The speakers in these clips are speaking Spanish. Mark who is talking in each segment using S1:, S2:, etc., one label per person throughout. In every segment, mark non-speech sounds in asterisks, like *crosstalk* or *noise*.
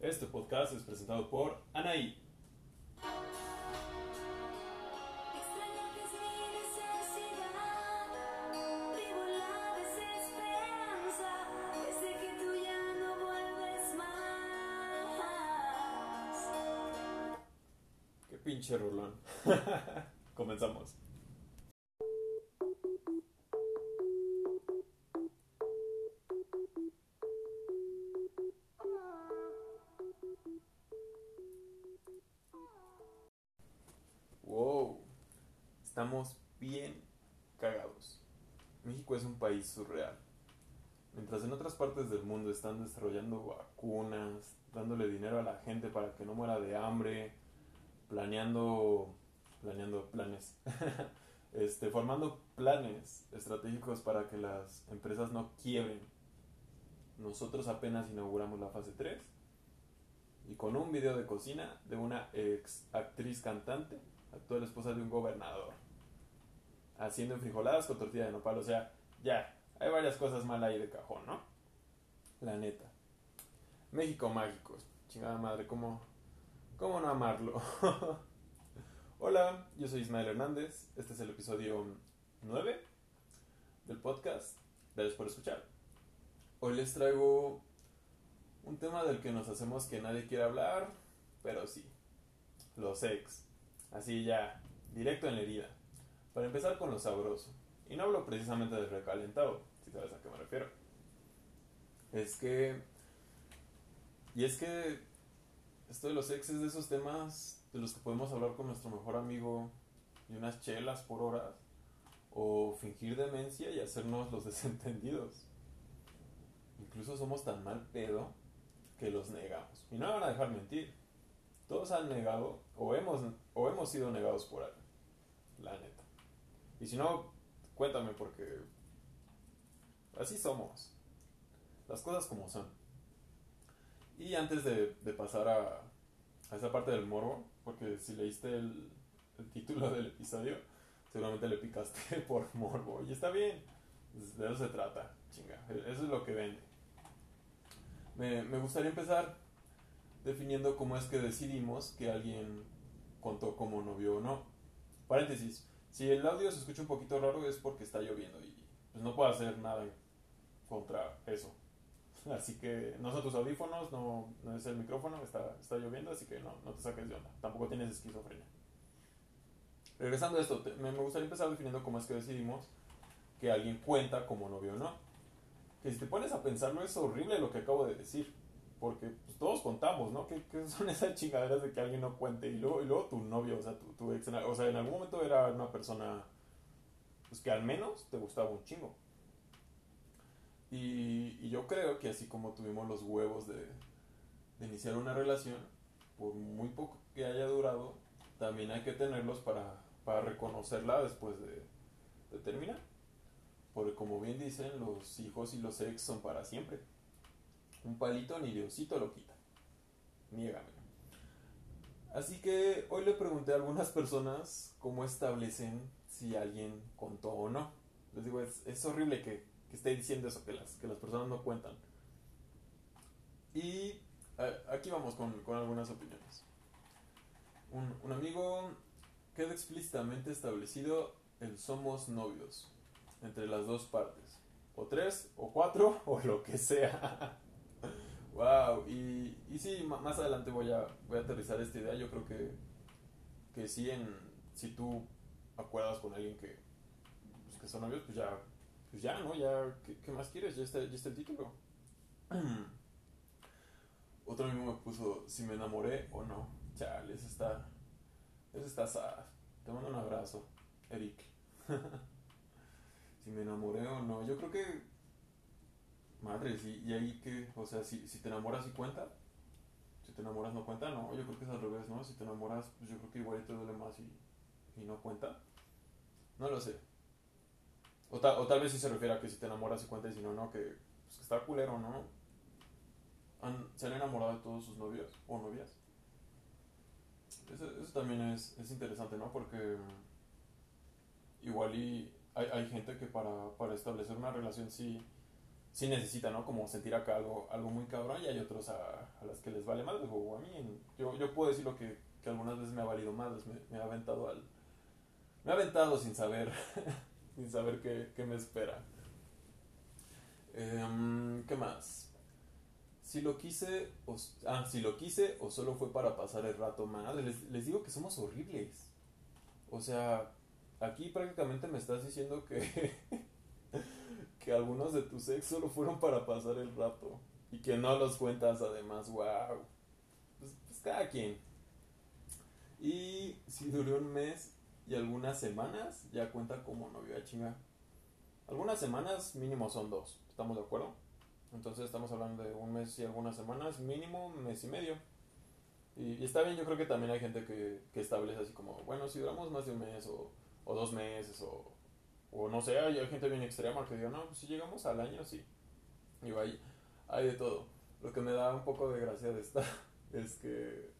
S1: Este podcast es presentado por Anaí.
S2: Extraño que es mi *laughs*
S1: México es un país surreal. Mientras en otras partes del mundo están desarrollando vacunas, dándole dinero a la gente para que no muera de hambre, planeando, planeando planes, *laughs* este, formando planes estratégicos para que las empresas no quiebren. Nosotros apenas inauguramos la fase 3 y con un video de cocina de una ex actriz cantante, actual esposa de un gobernador, haciendo enfrijoladas con tortilla de nopal. O sea, ya, hay varias cosas mal ahí de cajón, ¿no? La neta. México mágico, chingada madre, ¿cómo, cómo no amarlo? *laughs* Hola, yo soy Ismael Hernández, este es el episodio 9 del podcast. Gracias por escuchar. Hoy les traigo un tema del que nos hacemos que nadie quiere hablar, pero sí, los ex. Así ya, directo en la herida. Para empezar con lo sabroso. Y no hablo precisamente del recalentado, si sabes a qué me refiero. Es que... Y es que esto de los ex es de esos temas de los que podemos hablar con nuestro mejor amigo y unas chelas por horas. O fingir demencia y hacernos los *laughs* desentendidos. Incluso somos tan mal pedo que los negamos. Y no me van a dejar mentir. Todos han negado o hemos, o hemos sido negados por alguien. La neta. Y si no, cuéntame porque así somos. Las cosas como son. Y antes de, pasar a, a esa parte del morbo, porque si leíste el, el título del episodio, seguramente le picaste *laughs* por morbo. Y está bien. De eso se trata. Chinga. Eso es lo que vende. Me, me gustaría empezar definiendo cómo es que decidimos que alguien contó como novio o no. Paréntesis, si el audio se escucha un poquito raro es porque está lloviendo y pues no puedo hacer nada contra eso. *laughs* Así que no son tus audífonos, no, no es el micrófono, está, está lloviendo, así que no, no te saques de onda. Tampoco tienes esquizofrenia. Regresando a esto, me, me gustaría empezar definiendo cómo es que decidimos que alguien cuenta como novio o no. Que si te pones a pensarlo es horrible lo que acabo de decir. Porque pues, todos contamos, ¿no? ¿Qué, qué son *laughs* esas chingaderas de que alguien no cuente? Y luego, y luego tu novio, o sea, tu, tu ex, o sea, en algún momento era una persona pues, que al menos te gustaba un chingo. Y, y yo creo que así como tuvimos los huevos de, iniciar una relación, por muy poco que haya durado, también hay que tenerlos para, para reconocerla después de, de terminar. Porque como bien dicen, los hijos y los ex son para siempre. Un palito ni Diosito lo quita. Niégame. Así que hoy le pregunté a algunas personas cómo establecen si alguien contó o no. Les digo, es, horrible que, que esté diciendo eso, que las, que las personas no cuentan. Y aquí vamos con, con algunas opiniones. Un, un amigo queda explícitamente establecido el somos novios entre las dos partes. O tres, o cuatro, *laughs* o lo que sea. Wow, y, y sí, más adelante voy a, voy a aterrizar esta idea. Yo creo que, que sí, en, si tú acuerdas con alguien que, pues, que son novios, pues ya, pues ya, ¿no? Ya, ¿qué, qué más quieres? Ya está, ya está el título. *clears throat* Otro amigo me puso si me enamoré o no. Chale, eso está, eso está sad. Te mando un abrazo, Eric. *laughs* si me enamoré o no. Yo creo que. Madre, sí, y ahí que. O sea, si, si te enamoras y cuenta. Si te enamoras no cuenta, no. Yo creo que es al revés, ¿no? Si te enamoras, pues yo creo que igual te duele más y, y no cuenta. No lo sé. O, ta- o tal vez si se refiere a que si te enamoras y cuenta y si no, no, que, pues, que está culero, ¿no? Han- ¿Se han enamorado de todos sus novios o novias? Eso, eso también es, es interesante, ¿no? Porque igual y hay, hay gente que para, para establecer una relación sí, sí necesitan, ¿no? Como sentir acá algo, algo muy cabrón y hay otros a, a las que les vale más, o a mí, yo, yo puedo decir lo que, que algunas veces me ha valido más, me, me ha aventado al... Me ha aventado sin saber, *laughs* sin saber qué, qué me espera. Em, ¿Qué más? Si lo quise, o, ah, si lo quise o solo fue para pasar el rato más, les, les digo que somos horribles. O sea, aquí prácticamente me estás diciendo que, *laughs* que algunos de tus ex solo fueron para pasar el rato y que no los cuentas además, wow. Pues, pues cada quien. Y si duró un mes y algunas semanas, ya cuenta como novio a chinga. Algunas semanas mínimo son dos, ¿estamos de acuerdo? Entonces estamos hablando de un mes y algunas semanas, mínimo mes y medio. Y, y está bien, yo creo que también hay gente que, que establece así como, bueno, si duramos más de un mes o, o dos meses o, o no sé, hay, gente bien extrema que diga, no, pues si llegamos al año, sí. Y hay, hay de todo. Lo que me da un poco de gracia de esta *laughs* es que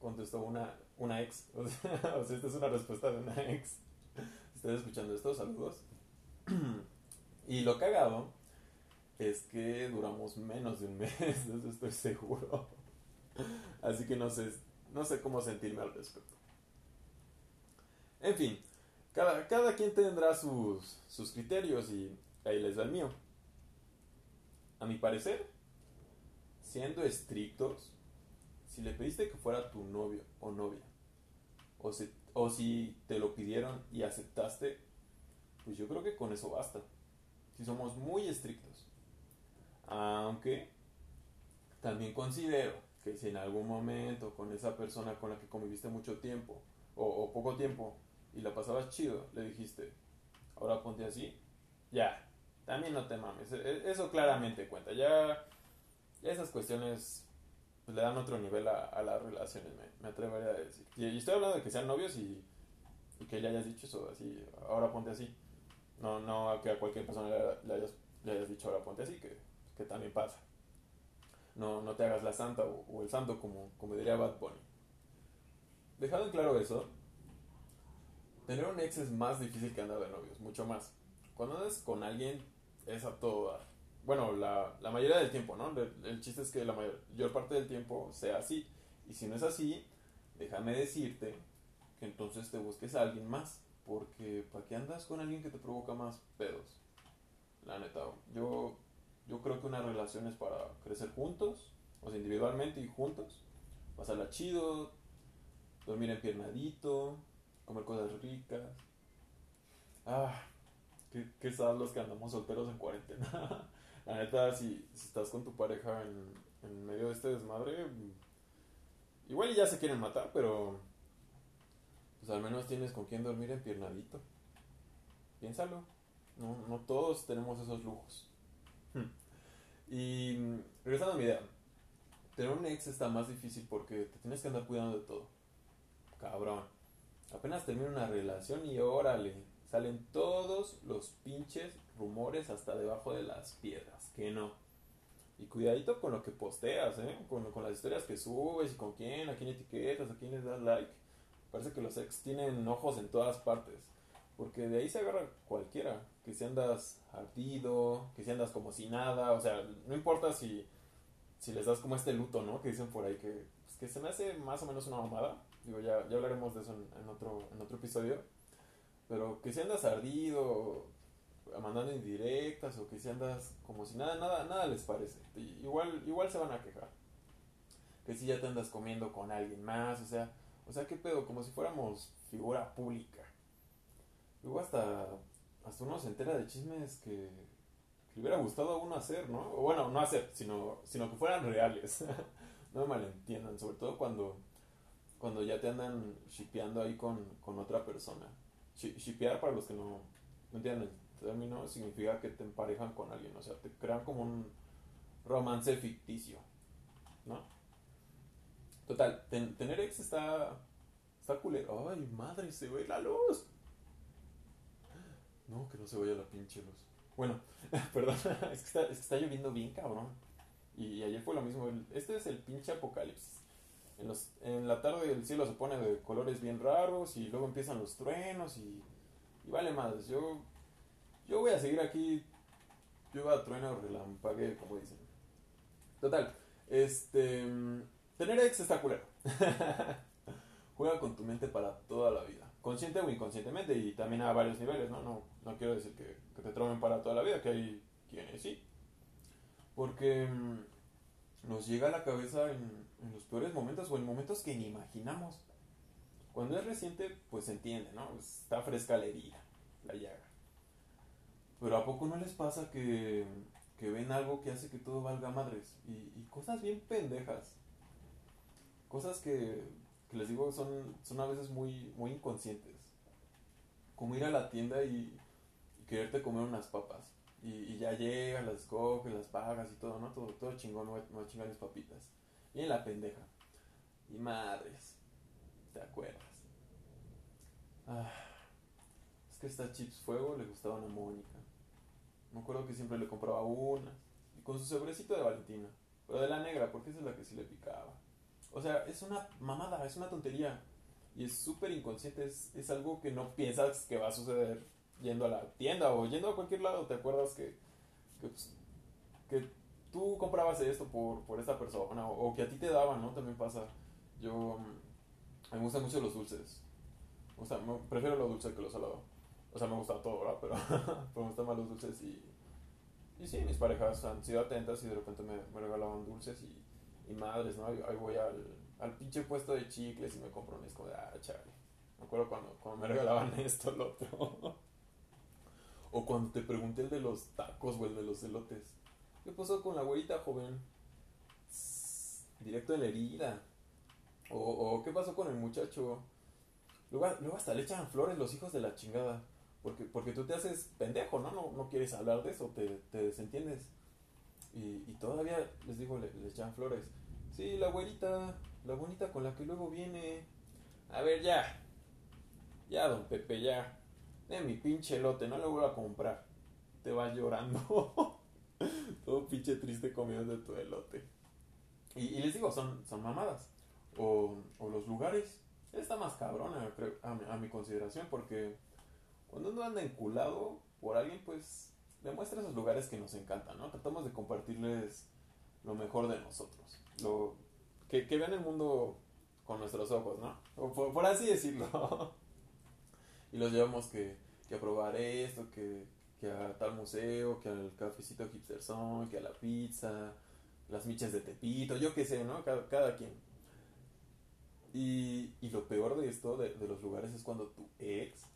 S1: contestó una, una ex. *laughs* O sea, esta es una respuesta de una ex. Estoy escuchando esto, saludos. *clears throat* Y lo cagado es que duramos menos de un *laughs* mes, eso estoy seguro. Así que no sé, no sé cómo sentirme al respecto. En fin, cada, cada quien tendrá sus, sus criterios y ahí les va el mío. A mi parecer, siendo estrictos, si le pediste que fuera tu novio o novia, o, si- o si te lo pidieron y aceptaste, pues yo creo que con eso basta. Si somos muy estrictos. Aunque también considero que si en algún momento con esa persona con la que conviviste mucho tiempo o, o poco tiempo y la pasabas chido, le dijiste, ahora ponte así, ya, también no te mames. E- e- Eso claramente cuenta. Ya, ya esas cuestiones pues, le dan otro nivel a, a las relaciones, me, me atrevería a decir. Y, y estoy hablando de que sean novios y, y que le hayas dicho eso así, ahora ponte así. No, no a que a cualquier persona le, le hayas, le hayas dicho ahora ponte así, que, que también pasa. No, no te hagas la santa o, o el santo como, como diría Bad Bunny. Dejado en claro eso, tener un ex es más difícil que andar de novios, mucho más. Cuando andas con alguien es a todo dar. Bueno, la, la mayoría del tiempo, ¿no? El, el chiste es que la mayor parte del tiempo sea así. Y si no es así, déjame decirte que entonces te busques a alguien más. Porque ¿para qué andas con alguien que te provoca más pedos? La neta, yo, yo creo que una relación es para crecer juntos, o sea, individualmente y juntos, pasarla chido, dormir empiernadito, comer cosas ricas. Ah, qué, qué los que andamos solteros en cuarentena. *laughs* La neta, si, si estás con tu pareja en, en medio de este desmadre, igual y ya se quieren matar, pero pues al menos tienes con quien dormir empiernadito. Piénsalo. No, no todos tenemos esos lujos. Y mm, regresando a mi idea, tener un ex está más difícil porque te tienes que andar cuidando de todo. Cabrón. Apenas termina una relación y órale, salen todos los pinches rumores hasta debajo de las piedras. Que no. Y cuidadito con lo que posteas, ¿eh? Con, con las historias que subes y con quién, a quién etiquetas, a quién les das like. Parece que los ex tienen ojos en todas partes. Porque de ahí se agarra cualquiera. Que si andas ardido, que si andas como si nada. O sea, no importa si, si les das como este luto, ¿no? Que dicen por ahí que, pues, que se me hace más o menos una mamada. Digo, ya, ya hablaremos de eso en, otro, en otro episodio. Pero que si andas ardido, mandando indirectas, o que si andas como si nada, nada, nada les parece. Igual, igual se van a quejar. Que si ya te andas comiendo con alguien más, o sea, o sea, qué pedo, como si fuéramos figura pública. Luego hasta, hasta uno se entera de chismes que, que le hubiera gustado a uno hacer, ¿no? Bueno, no hacer, sino, sino que fueran reales. *laughs* no me malentiendan, sobre todo cuando, cuando ya te andan shipeando ahí con, con otra persona. Shi- Shipear, para los que no, no entienden el término, significa que te emparejan con alguien, o sea, te crean como un romance ficticio, ¿no? Total, ten- tener ex está, está culero. Ay, madre, se ve la luz. No, que no se vaya la pinche luz. Bueno, *laughs* perdón, es que, está, es que está lloviendo bien cabrón. Y ayer fue lo mismo. Este es el pinche apocalipsis. En, los, en la tarde el cielo se pone de colores bien raros y luego empiezan los truenos y, vale madres. Yo, yo voy a seguir aquí llueva, trueno o relampague, como dicen. Total, este. Tener ex está culero. *laughs* Juega con tu mente para toda la vida. Consciente o inconscientemente, y también a varios niveles, ¿no? No, no quiero decir que, te tromen para toda la vida, que hay quienes sí. Porque nos llega a la cabeza en, en los peores momentos o en momentos que ni imaginamos. Cuando es reciente, pues se entiende, ¿no? Está fresca la herida, la llaga. Pero ¿a poco no les pasa que, que ven algo que hace que todo valga madres? Y, y cosas bien pendejas. Cosas que, que les digo son, son a veces muy, muy inconscientes. Como ir a la tienda y quererte comer unas papas. Y, y ya llegas, las coges, las pagas y todo, ¿no? Todo, todo chingón, no no chingan mis papitas. Y en la pendeja. Y madres. ¿Te acuerdas? Ah, es que estas chips fuego le gustaban a Mónica. Me acuerdo que siempre le compraba unas. Y con su sobrecito de Valentina. Pero de la negra, porque esa es la que sí le picaba. O sea, es una mamada, es una tontería. Y es súper inconsciente. Es, es algo que no piensas que va a suceder yendo a la tienda o yendo a cualquier lado. ¿Te acuerdas que, que, pues, que tú comprabas esto por, por esta persona? O, o que a ti te daban, ¿no? También pasa. Yo. mm, me gustan mucho los dulces. O sea, me- prefiero lo dulce que lo salado. O sea, me gusta todo, ¿verdad? Pero, *laughs* pero me gustan más los dulces y... Y sí, mis parejas han sido atentas y de repente me, me regalaban dulces y, y madres, ¿no? Ahí, ahí voy al, al pinche puesto de chicles y me compro un disco de... Ah, chale. Me acuerdo cuando, cuando me *laughs* regalaban esto, lo otro. O cuando te pregunté el de los tacos o el de los elotes. ¿Qué pasó con la güerita, joven? Directo en la herida. O, o qué pasó con el muchacho. Luego, luego hasta le echan flores los hijos de la chingada. Porque, porque tú te haces pendejo, ¿no? No, no quieres hablar de eso, te, te desentiendes. Y, y todavía, les digo, le, le echan flores. Sí, la güerita, la bonita con la que luego viene. A ver, ya. Ya, don Pepe, ya. De mi pinche elote, no le voy a comprar. Te vas llorando. *laughs* Todo pinche triste comiendo de tu elote. Y, les digo, son, son mamadas. O, o los lugares. Está más cabrona, a mi, a mi consideración, porque cuando uno anda enculado por alguien, pues demuestra esos lugares que nos encantan, ¿no? Tratamos de compartirles lo mejor de nosotros. Lo, que, que vean el mundo con nuestros ojos, ¿no? Por así decirlo. *laughs* y los llevamos que, que a probar esto, que, que a tal museo, que al cafecito hipster son, que a la pizza, las miches de Tepito, yo qué sé, ¿no? Cada, cada quien. Y, y lo peor de esto, de, de los lugares, es cuando tu ex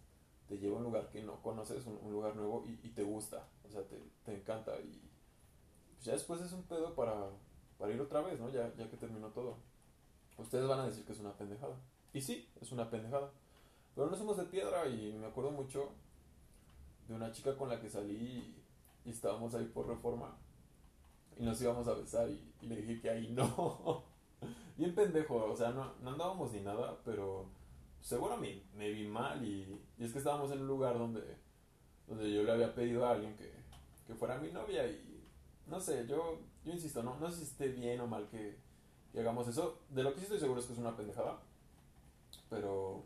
S1: te lleva a un lugar que no conoces, un, lugar nuevo y, y te gusta, o sea, te, te encanta y ya después es un pedo para, para ir otra vez, ¿no? Ya, ya que terminó todo. Ustedes van a decir que es una pendejada. Y sí, es una pendejada. Pero no somos de piedra y me acuerdo mucho de una chica con la que salí y, estábamos ahí por reforma y nos íbamos a besar y, le dije que ahí no. *laughs* Bien pendejo, o sea, no, no andábamos ni nada, pero seguro me, me vi mal y, y es que estábamos en un lugar donde, donde yo le había pedido a alguien que, que fuera mi novia y no sé, yo, yo insisto, no, no sé si esté bien o mal que, que hagamos eso. De lo que sí estoy seguro es que es una pendejada, pero,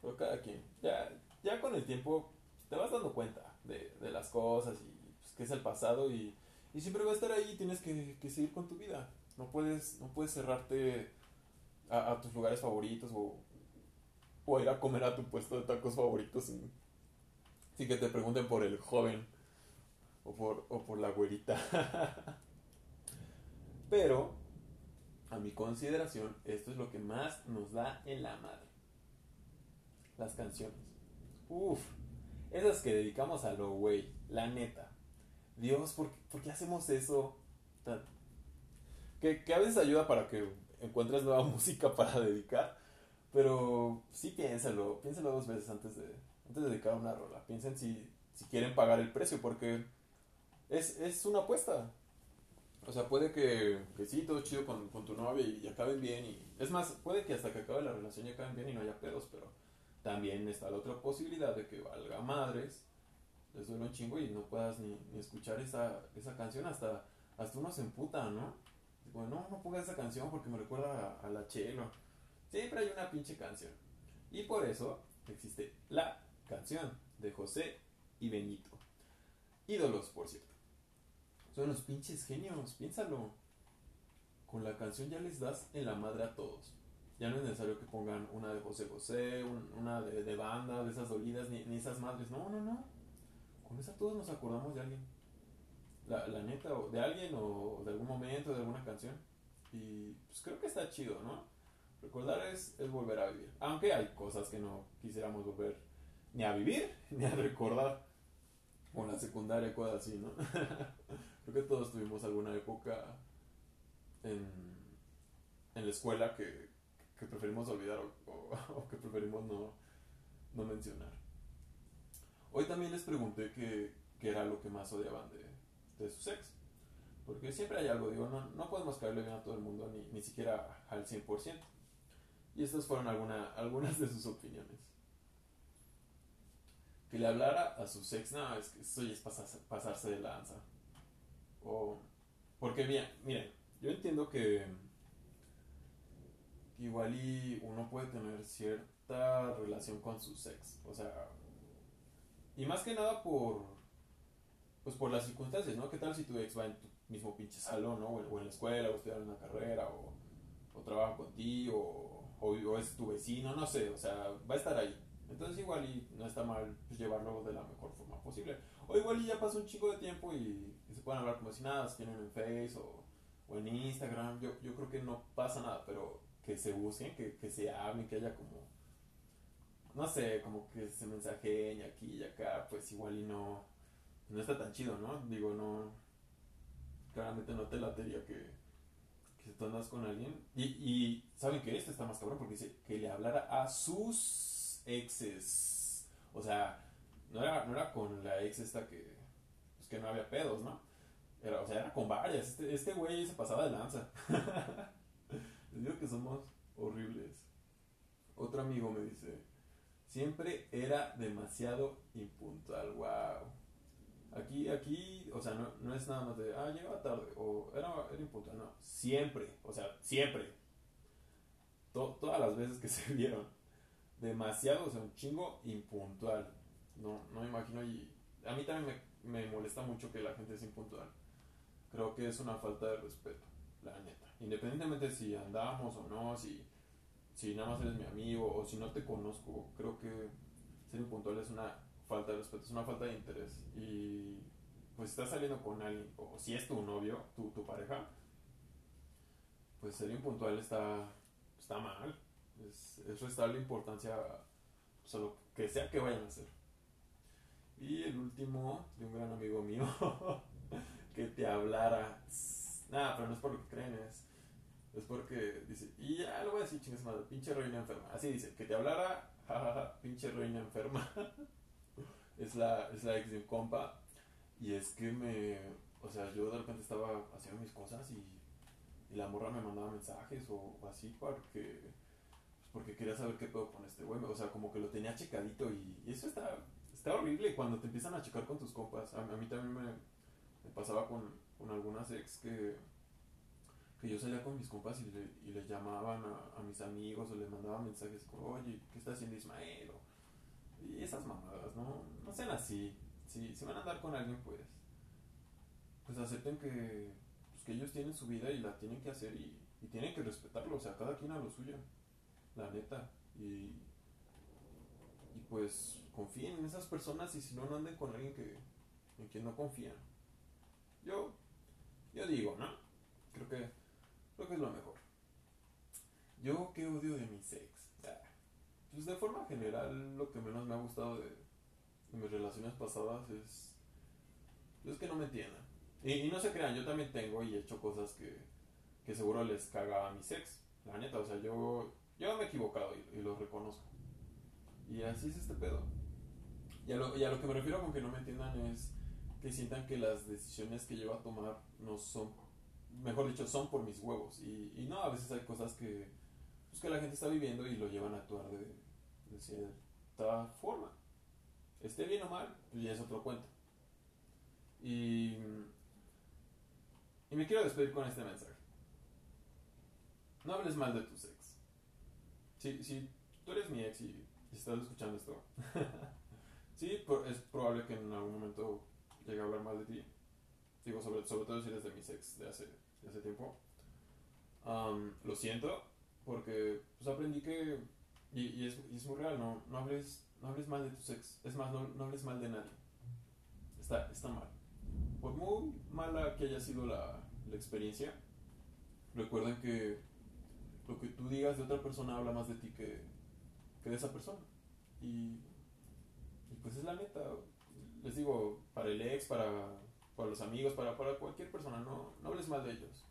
S1: pero cada quien, ya, ya con el tiempo te vas dando cuenta de, de las cosas y pues, que es el pasado y, y siempre va a estar ahí, tienes que, que seguir con tu vida. No puedes, no puedes cerrarte a, a tus lugares favoritos o, o ir a comer a tu puesto de tacos favoritos sin, sin que te pregunten por el joven o por, o por la güerita. *laughs* Pero, a mi consideración, esto es lo que más nos da en la madre. Las canciones. Uf, esas que dedicamos a lo güey, la neta. Dios, ¿por, qué- por qué hacemos eso? Que, que a veces ayuda para que encuentres nueva *laughs* música para dedicar. Pero sí piénsalo, piénsalo dos veces antes de, antes de dedicar una rola. Piensen si, si quieren pagar el precio, porque es, es una apuesta. O sea, puede que, que sí, todo chido con, con tu novia y, y acaben bien. Y, es más, puede que hasta que acabe la relación ya acaben bien y no haya pedos, pero también está la otra posibilidad de que valga madres, les duele un chingo y no puedas ni, escuchar esa, esa canción hasta, hasta uno se emputa, ¿no? Digo, no, no pongas esa canción porque me recuerda a, a la chelo. Siempre hay una pinche canción. Y por eso existe la canción de José y Benito. ídolos, por cierto. Son unos pinches genios, piénsalo. Con la canción ya les das en la madre a todos. Ya no es necesario que pongan una de José José, un- una de, de banda, de esas dolidas, ni, ni esas madres. No, no, no. Con esa todos nos acordamos de alguien. La, la neta, o de alguien, o de algún momento, de alguna canción. Y pues creo que está chido, ¿no? Recordar es, es volver a vivir. Aunque hay cosas que no quisiéramos volver ni a vivir, *laughs* ni a recordar. Como la secundaria, cosas así, ¿no? *laughs* creo que todos tuvimos alguna época en, en la escuela que, que preferimos olvidar o, o- *laughs* o que preferimos no, no mencionar. Hoy también les pregunté qué era lo que más odiaban de, de su ex. Porque siempre hay algo, digo, no, no podemos caerle bien a todo el mundo, ni, ni siquiera al 100%. Y estas fueron alguna, algunas de sus opiniones. Que le hablara a su ex, no, es que eso ya es pasarse, pasarse de lanza. O, porque bien, miren, yo entiendo que igual y uno puede tener cierta relación con su ex. O sea, y más que nada por, pues por las circunstancias, ¿no? ¿Qué tal si tu ex va en tu mismo pinche salón, ¿no? O en, la escuela, o estudiar una carrera, o, o trabaja contigo, o, o, o es tu vecino, no sé, o sea, va a estar ahí. Entonces igual y no está mal pues, llevarlo de la mejor forma posible. O igual y ya pasó un chico de tiempo y, y se pueden hablar como si nada, si tienen en Face o, o en Instagram, yo, yo creo que no pasa nada, pero que se busquen, que, que se hablen, que haya como, no sé, como que se mensajeen y aquí y acá, pues igual y no, no está tan chido, ¿no? Digo, no, claramente no te latería que, que tú andas con alguien. Y, y saben que este está más cabrón porque dice que le hablara a sus exes. O sea, no era, no era con la ex esta que, pues que no había pedos, ¿no? Era, o sea, era con varias. Este, este güey se pasaba de lanza. *laughs* Digo que somos horribles. Otro amigo me dice, siempre era demasiado impuntual, wow. Aquí, aquí, o sea, no, no es nada más de, ah, llegaba tarde, o era, era impuntual, no, siempre, o sea, siempre. To- todas las veces que *laughs* se vieron, demasiado, o sea, un chingo impuntual. No, no me imagino, y a mí también me, me molesta mucho que la gente es impuntual. Creo que es una falta de respeto, la neta. Independientemente si andamos o no, si, si nada más eres mi amigo o si no te conozco, creo que ser impuntual es una falta de respeto, es una falta de interés. Y pues estás saliendo con alguien, o si es tu novio, tu, tu pareja, pues ser impuntual está, está mal. Es, es restarle importancia pues, a lo que sea que vayan a hacer. Y el último, de un gran amigo mío, *laughs* que te hablara. Nada, pero no es por lo que creen, es, es porque dice, y ya lo voy a decir, chingas madre, pinche reina enferma. Así dice, que te hablara, *laughs* jajaja, pinche reina enferma. *laughs* es, la, es la ex de un compa. Y es que me, o sea, yo de repente estaba haciendo mis cosas y, y la morra me mandaba mensajes o, así porque, pues porque quería saber qué pedo con este güey. O sea, como que lo tenía checadito y, eso está, está horrible cuando te empiezan a checar con tus compas. A, a mí también me, me pasaba con, con algunas ex que, que yo salía con mis compas y y les llamaban a, a mis amigos o les mandaban mensajes como, oye, ¿qué está haciendo Ismael? O- y esas mamadas, ¿no? No sean así. Si, si van a andar con alguien, pues, pues acepten que, pues, que ellos tienen su vida y la tienen que hacer y, y tienen que respetarlo. O sea, cada quien a lo suyo. La neta. Y, y pues confíen en esas personas y si no, no anden con alguien que, en quien no confían. Yo, yo digo, ¿no? Creo que, creo que es lo mejor. Yo qué odio de mis ex. Pues de forma general, lo que menos me ha gustado de, de mis relaciones pasadas es, es que no me entiendan. Y, y no se crean, yo también tengo y he hecho cosas que, que seguro les caga a mis ex. La neta, o sea, yo, yo me he equivocado y, y lo reconozco. Y así es este pedo. Y a, lo, y a lo que me refiero con que no me entiendan es que sientan que las decisiones que llevo a tomar no son, mejor dicho, son por mis huevos. Y, y no, a veces hay cosas que, pues, que la gente está viviendo y lo llevan a actuar de, cierta forma. Esté bien o mal, pues ya es otro cuento. Y, y me quiero despedir con este mensaje. No hables mal de tus ex. Si, si tú eres mi ex y, estás escuchando esto, *laughs* sí, es probable que en algún momento llegué a hablar mal de ti. Digo, sobre, sobre todo si eres de mis ex de hace, de hace tiempo. Am, lo siento, porque pues aprendí que, y, y es, y es muy real, no, no, hables, no hables mal de tus ex. Es más, no, no hables mal de nadie. Está, está mal. Por muy mala que haya sido la, la experiencia, recuerden que lo que tú digas de otra persona habla más de ti que, que de esa persona. Y, y pues es la neta. Les digo, para el ex, para, para los amigos, para, para cualquier persona, no, no hables mal de ellos.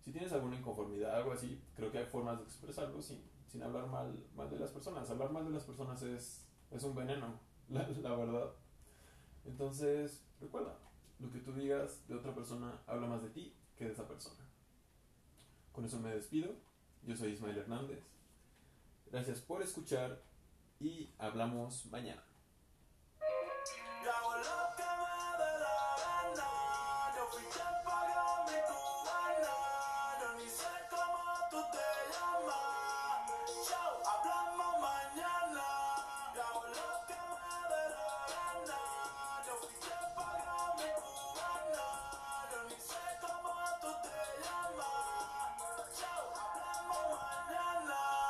S1: Si tienes alguna inconformidad, algo así, creo que hay formas de expresarlo sin, sin hablar mal, mal de las personas. Hablar mal de las personas es, es un veneno, *laughs* la verdad. Entonces, recuerda, lo que tú digas de otra persona habla más de ti que de esa persona. Con eso me despido. Yo soy Ismael Hernández. Gracias por escuchar y hablamos mañana.